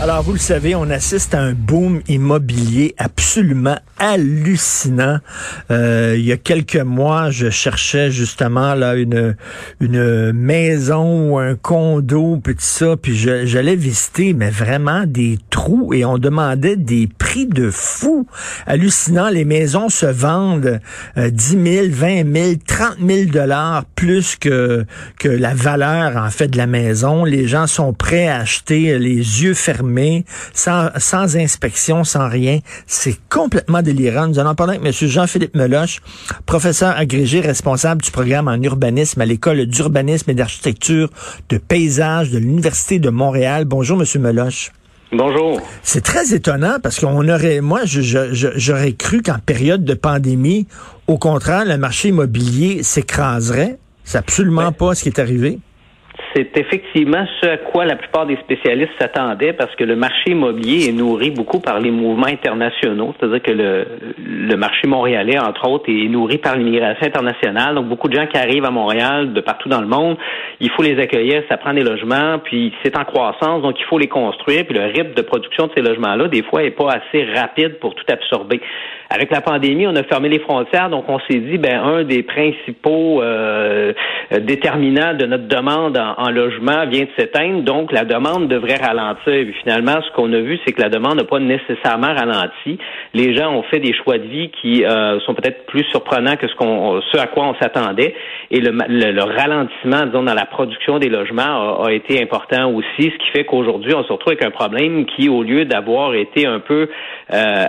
Alors, vous le savez, on assiste à un boom immobilier absolument hallucinant. Euh, il y a quelques mois, je cherchais justement là une une maison ou un condo, puis ça, puis j'allais visiter, mais vraiment des trous et on demandait des prix de fou. Hallucinant, les maisons se vendent euh, 10 000, 20 000, 30 000 dollars plus que que la valeur en fait de la maison. Les gens sont prêts à acheter les yeux fermés sans, sans inspection, sans rien. C'est complètement délirant. Nous allons parler avec M. Jean-Philippe Meloche, professeur agrégé responsable du programme en urbanisme à l'École d'urbanisme et d'architecture de paysage de l'Université de Montréal. Bonjour, M. Meloche. Bonjour. C'est très étonnant parce qu'on aurait, moi, j'aurais cru qu'en période de pandémie, au contraire, le marché immobilier s'écraserait. C'est absolument pas ce qui est arrivé c'est effectivement ce à quoi la plupart des spécialistes s'attendaient parce que le marché immobilier est nourri beaucoup par les mouvements internationaux, c'est-à-dire que le, le marché montréalais, entre autres, est nourri par l'immigration internationale. Donc, beaucoup de gens qui arrivent à Montréal de partout dans le monde, il faut les accueillir, ça prend des logements, puis c'est en croissance, donc il faut les construire, puis le rythme de production de ces logements-là, des fois, est pas assez rapide pour tout absorber. Avec la pandémie, on a fermé les frontières, donc on s'est dit, ben un des principaux euh, déterminants de notre demande en, logement vient de s'éteindre, donc la demande devrait ralentir. Et finalement, ce qu'on a vu, c'est que la demande n'a pas nécessairement ralenti. Les gens ont fait des choix de vie qui euh, sont peut-être plus surprenants que ce ce à quoi on s'attendait, et le, le, ralentissement, disons, dans la production des logements a été important aussi, ce qui fait qu'aujourd'hui, on se retrouve avec un problème qui, au lieu d'avoir été un peu euh,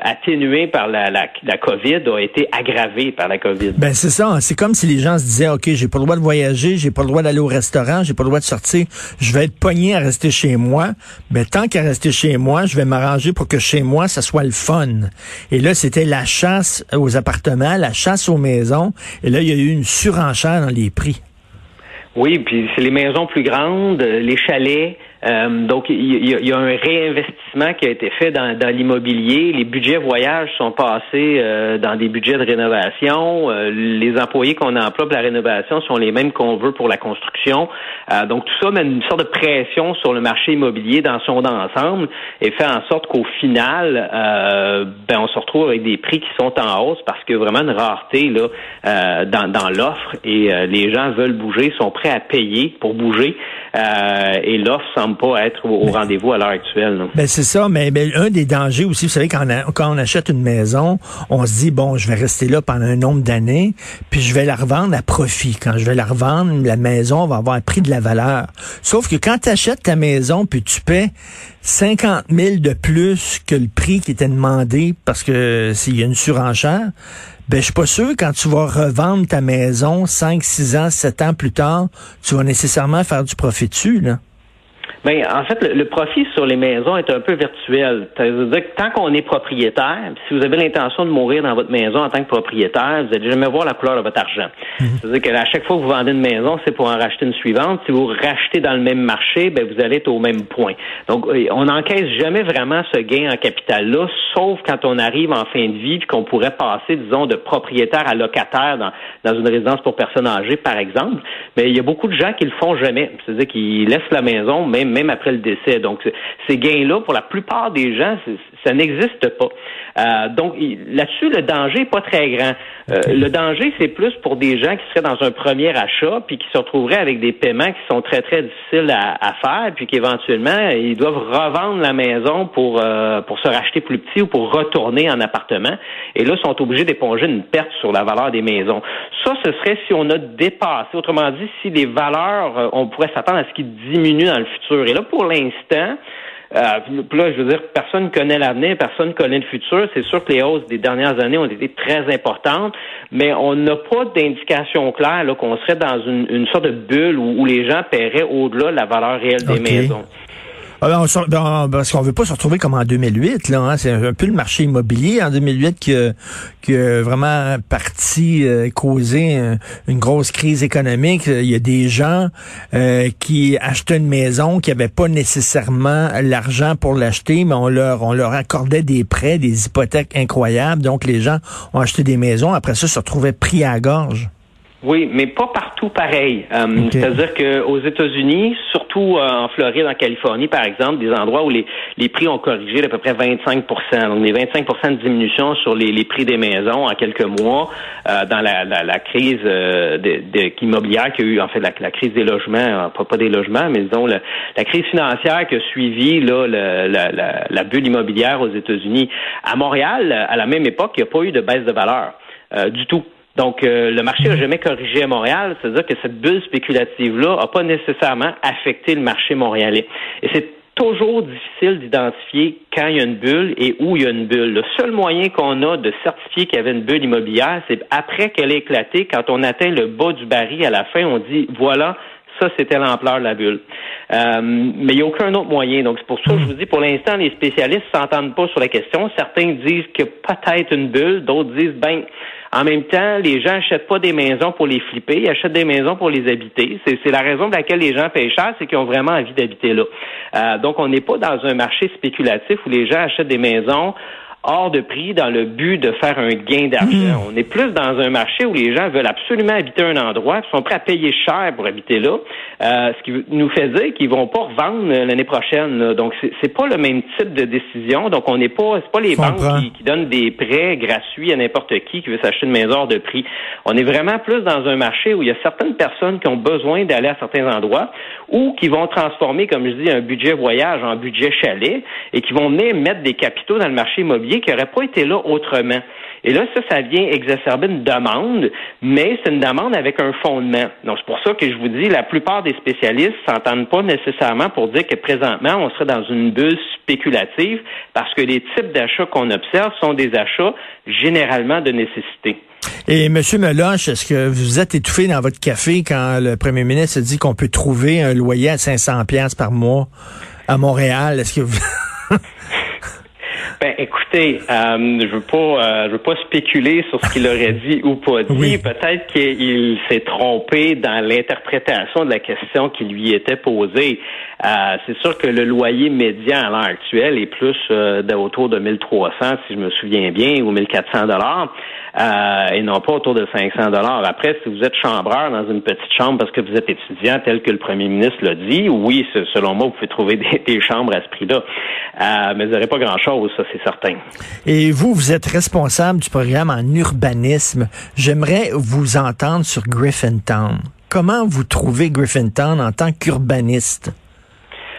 par la, la COVID a été aggravée par la COVID. Ben c'est ça. C'est comme si les gens se disaient, OK, j'ai pas le droit de voyager, j'ai pas le droit d'aller au restaurant, j'ai pas le droit de sortir, je vais être pogné à rester chez moi. Ben tant qu'à rester chez moi, je vais m'arranger pour que chez moi, ça soit le fun. Et là, c'était la chasse aux appartements, la chasse aux maisons. Et là, il y a eu une surenchère dans les prix. Oui, puis c'est les maisons plus grandes, les chalets. Euh, donc, il y, a un réinvestissement qui a été fait dans, l'immobilier. Les budgets voyages sont passés euh, dans des budgets de rénovation. Euh, les employés qu'on emploie pour la rénovation sont les mêmes qu'on veut pour la construction. donc, tout ça met une sorte de pression sur le marché immobilier dans son ensemble et fait en sorte qu'au final, ben, on se retrouve avec des prix qui sont en hausse parce que vraiment une rareté là dans, dans l'offre et les gens veulent bouger, sont prêts à payer pour bouger et l'offre semble pas être au, rendez-vous à l'heure actuelle. Ben c'est ça, mais, un des dangers aussi, vous savez, quand on, quand on achète une maison, on se dit, bon, je vais rester là pendant un nombre d'années, puis je vais la revendre à profit. Quand je vais la revendre, la maison va avoir un prix de la valeur. Sauf que quand tu achètes ta maison, puis tu paies 50 000 de plus que le prix qui était demandé parce que s'il y a une surenchère, ben, je suis pas sûr quand tu vas revendre ta maison 5, 6 ans, 7 ans plus tard, tu vas nécessairement faire du profit dessus, là. Ben, en fait, le, profit sur les maisons est un peu virtuel. C'est-à-dire que tant qu'on est propriétaire, si vous avez l'intention de mourir dans votre maison en tant que propriétaire, vous allez jamais voir la couleur de votre argent. Mhm. C'est-à-dire qu'à chaque fois que vous vendez une maison, c'est pour en racheter une suivante. Si vous rachetez dans le même marché, ben, vous allez être au même point. Donc, euh, on n'encaisse jamais vraiment ce gain en capital-là, sauf quand on arrive en fin de vie et qu'on pourrait passer, disons, de propriétaire à locataire dans, dans une résidence pour personnes âgées, par exemple. Mais il y a beaucoup de gens qui le font jamais. C'est-à-dire qu'ils laissent la maison, même même après le décès. Donc, ces gains-là, pour la plupart des gens, ça n'existe pas. Euh, donc, là-dessus, le danger n'est pas très grand. Euh, le danger, c'est plus pour des gens qui seraient dans un premier achat, puis qui se retrouveraient avec des paiements qui sont très, très difficiles à, faire, puis qu'éventuellement, ils doivent revendre la maison pour, euh, pour se racheter plus petit ou pour retourner en appartement. Et là, sont obligés d'éponger une perte sur la valeur des maisons. Ça, ce serait si on a dépassé, autrement dit, si les valeurs, on pourrait s'attendre à ce qu'ils diminuent dans le futur. Et là, pour l'instant, Euh, puis là, je veux dire, personne connaît l'avenir, personne connaît le futur. C'est sûr que les hausses des dernières années ont été très importantes, mais on n'a pas d'indication claire qu'on serait dans une, une, sorte de bulle où, où les gens paieraient au-delà de la valeur réelle des maisons. Ah ben, ben, parce qu'on veut pas se retrouver comme en 2008. Là, hein. C'est un peu le marché immobilier en 2008 qui, qui a vraiment parti euh, causé une grosse crise économique. Il y a des gens euh, qui achetaient une maison qui n'avaient pas nécessairement l'argent pour l'acheter, mais on leur, on leur accordait des prêts, des hypothèques incroyables. Donc les gens ont acheté des maisons. Après ça, se retrouvaient pris à gorge. Oui, mais pas partout pareil. Euh, c'est-à-dire qu'aux États-Unis, surtout euh, en Floride, en Californie, par exemple, des endroits où les, les prix ont corrigé d'à peu près 25 Donc, des 25% de diminution sur les, les, prix des maisons en quelques mois euh, dans la, la, la crise de, de, immobilière qu'il y a eu, en fait, la, la crise des logements, pas, pas des logements, mais disons la, crise financière qui a suivi là, la, la, bulle immobilière aux États-Unis. À Montréal, à la même époque, il n'y a pas eu de baisse de valeur. du tout. Donc, euh, le marché n'a jamais corrigé à Montréal, c'est-à-dire que cette bulle spéculative-là n'a pas nécessairement affecté le marché montréalais. Et c'est toujours difficile d'identifier quand il y a une bulle et où il y a une bulle. Le seul moyen qu'on a de certifier qu'il y avait une bulle immobilière, c'est après qu'elle ait éclaté, quand on atteint le bas du baril à la fin, on dit voilà, ça, c'était l'ampleur de la bulle. Euh, mais il n'y a aucun autre moyen. Donc, c'est pour ça que je vous dis, pour l'instant, les spécialistes s'entendent pas sur la question. Certains disent qu'il y a peut-être une bulle, d'autres disent, ben, en même temps, les gens achètent pas des maisons pour les flipper, ils achètent des maisons pour les habiter. C'est la raison pour laquelle les gens payent cher, c'est qu'ils ont vraiment envie d'habiter là. Euh, donc, on n'est pas dans un marché spéculatif où les gens achètent des maisons hors de prix dans le but de faire un gain d'argent. Hmm. On est plus dans un marché où les gens veulent absolument habiter un endroit, ils sont prêts à payer cher pour habiter là, euh, ce qui nous fait dire qu'ils vont pas revendre l'année prochaine. Donc c'est pas le même type de décision. Donc on n'est pas c'est pas les banques qui, donnent des prêts gratuits à n'importe qui qui veut s'acheter une maison hors de prix. On est vraiment plus dans un marché où il y a certaines personnes qui ont besoin d'aller à certains endroits ou qui vont transformer, comme je dis, un budget voyage en budget chalet et qui vont venir mettre des capitaux dans le marché immobilier qui n'aurait pas été là autrement. Et là, ça, ça vient exacerber une demande, mais c'est une demande avec un fondement. Donc, c'est pour ça que je vous dis, la plupart des spécialistes s'entendent pas nécessairement pour dire que présentement, on serait dans une bulle spéculative parce que les types d'achats qu'on observe sont des achats généralement de nécessité. Et M. Meloche, est-ce que vous êtes étouffé dans votre café quand le premier ministre dit qu'on peut trouver un loyer à 500 pièces par mois à Montréal? Est-ce que vous... Ben, écoutez, euh, je veux pas, euh, je veux pas spéculer sur ce qu'il aurait dit ou pas dit. Peut-être qu'il s'est trompé dans l'interprétation de la question qui lui était posée. Euh, c'est sûr que le loyer médian à l'heure actuelle est plus euh, autour de 1300, si je me souviens bien, ou 1400 dollars, euh, et non pas autour de 500 dollars. Après, si vous êtes chambreur dans une petite chambre parce que vous êtes étudiant, tel que le premier ministre l'a dit, oui, selon moi, vous pouvez trouver des, chambres à ce prix-là. Euh, mais vous n'aurez pas grand-chose, ça, certain. Et vous, vous êtes responsable du programme en urbanisme. J'aimerais vous entendre sur Griffintown. Comment vous trouvez Griffintown en tant qu'urbaniste?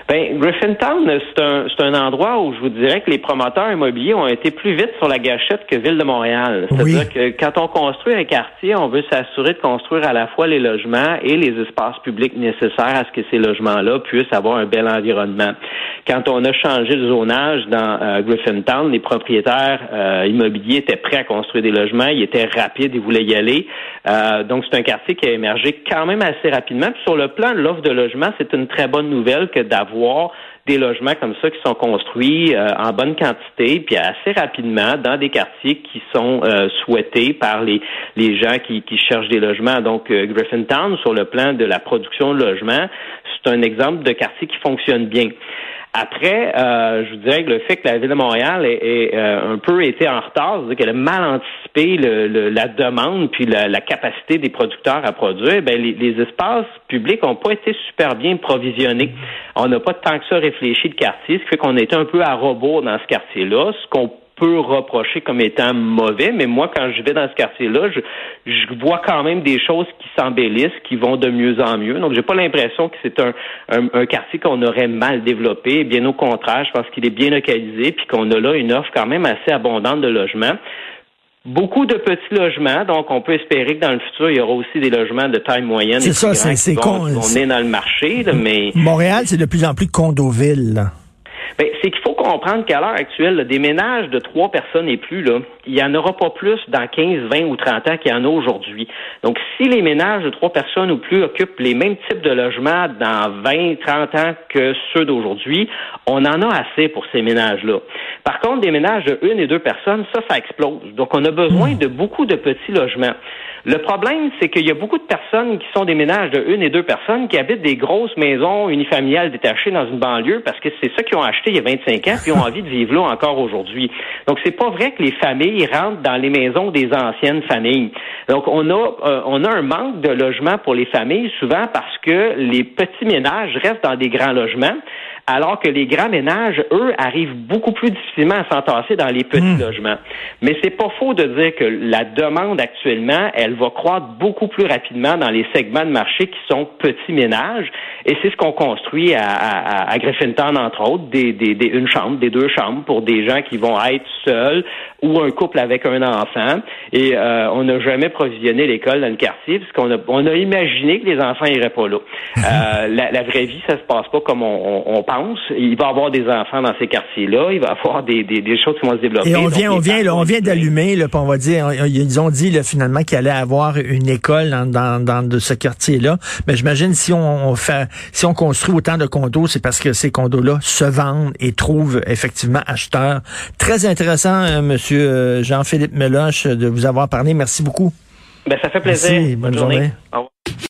Ben, Griffintown, c'est un, c'est un endroit où je vous dirais que les promoteurs immobiliers ont été plus vite sur la gâchette que Ville de Montréal. C'est-à-dire que quand on construit un quartier, on veut s'assurer de construire à la fois les logements et les espaces publics nécessaires à ce que ces logements-là puissent avoir un bel environnement. Quand on a changé le zonage dans euh, Griffintown, les propriétaires euh, immobiliers étaient prêts à construire des logements, ils étaient rapides, ils voulaient y aller. Euh, donc, c'est un quartier qui a émergé quand même assez rapidement. Puis sur le plan de l'offre de logement, c'est une très bonne nouvelle que d'avoir voir des logements comme ça qui sont construits euh, en bonne quantité, puis assez rapidement dans des quartiers qui sont euh, souhaités par les, les gens qui, qui cherchent des logements. Donc, euh, Griffintown, sur le plan de la production de logements, c'est un exemple de quartier qui fonctionne bien. Après, euh, je vous dirais que le fait que la ville de Montréal ait, euh, un peu été en retard, c'est-à-dire qu'elle a mal anticipé le, la demande puis la, capacité des producteurs à produire, ben les, espaces publics n'ont pas été super bien provisionnés. On n'a pas tant que ça quartier, ce qui fait qu'on était un peu à robot dans ce quartier-là, ce qu'on peut reprocher comme étant mauvais, mais moi, quand je vais dans ce quartier-là, je, je vois quand même des choses qui s'embellissent, qui vont de mieux en mieux. Donc, j'ai pas l'impression que c'est un, un, quartier qu'on aurait mal développé. Bien au contraire, je pense qu'il est bien localisé, puis qu'on a là une offre quand même assez abondante de logements. Beaucoup de petits logements, donc on peut espérer que dans le futur, il y aura aussi des logements de taille moyenne. C'est ça, c'est con. On est dans le marché, mais... Montréal, c'est de plus en plus condoville. Ben, c'est qu'il faut comprendre qu'à l'heure actuelle, là, des ménages de trois personnes et plus, là, il n'y en aura pas plus dans 15, 20 ou 30 ans qu'il y en a aujourd'hui. Donc, si les ménages de trois personnes ou plus occupent les mêmes types de logements dans 20, 30 ans que ceux d'aujourd'hui, on en a assez pour ces ménages-là. Par contre, des ménages de une et deux personnes, ça, ça explose. Donc, on a besoin de beaucoup de petits logements. Le problème, c'est qu'il y a beaucoup de personnes qui sont des ménages de une et deux personnes qui habitent des grosses maisons unifamiliales détachées dans une banlieue parce que c'est ça qu'ils ont acheté il y a 25 ans puis ont envie de vivre là encore aujourd'hui. Donc, c'est pas vrai que les familles rentrent dans les maisons des anciennes familles. Donc, on a, euh, on a un manque de logements pour les familles souvent parce que les petits ménages restent dans des grands logements alors que les grands ménages, eux, arrivent beaucoup plus difficilement à s'entasser dans les petits Hmm. logements. Mais c'est pas faux de dire que la demande actuellement, elle va croître beaucoup plus rapidement dans les segments de marché qui sont petits ménages, et c'est ce qu'on construit à, à, à Griffintown, entre autres, des, des, des, une chambre, des deux chambres pour des gens qui vont être seuls ou un couple avec un enfant. Et euh, on n'a jamais provisionné l'école dans le quartier parce qu'on a, on a imaginé que les enfants iraient pas là. Euh, la, la vraie vie, ça se passe pas comme on, on, on pense. Il va y avoir des enfants dans ces quartiers-là. Il va y avoir des, des, des choses qui vont se développer. Et on vient, on vient, là, on vient d'allumer, on va dire, ils ont dit là, finalement qu'il allait avoir une école dans, dans, dans de ce quartier-là. Mais j'imagine si on, on fait, si on construit autant de condos, c'est parce que ces condos-là se vendent et trouvent effectivement acheteurs. Très intéressant, euh, Monsieur euh, Jean-Philippe Meloche, de vous avoir parlé. Merci beaucoup. Ben, ça fait plaisir. Merci. Bonne journée. Au revoir.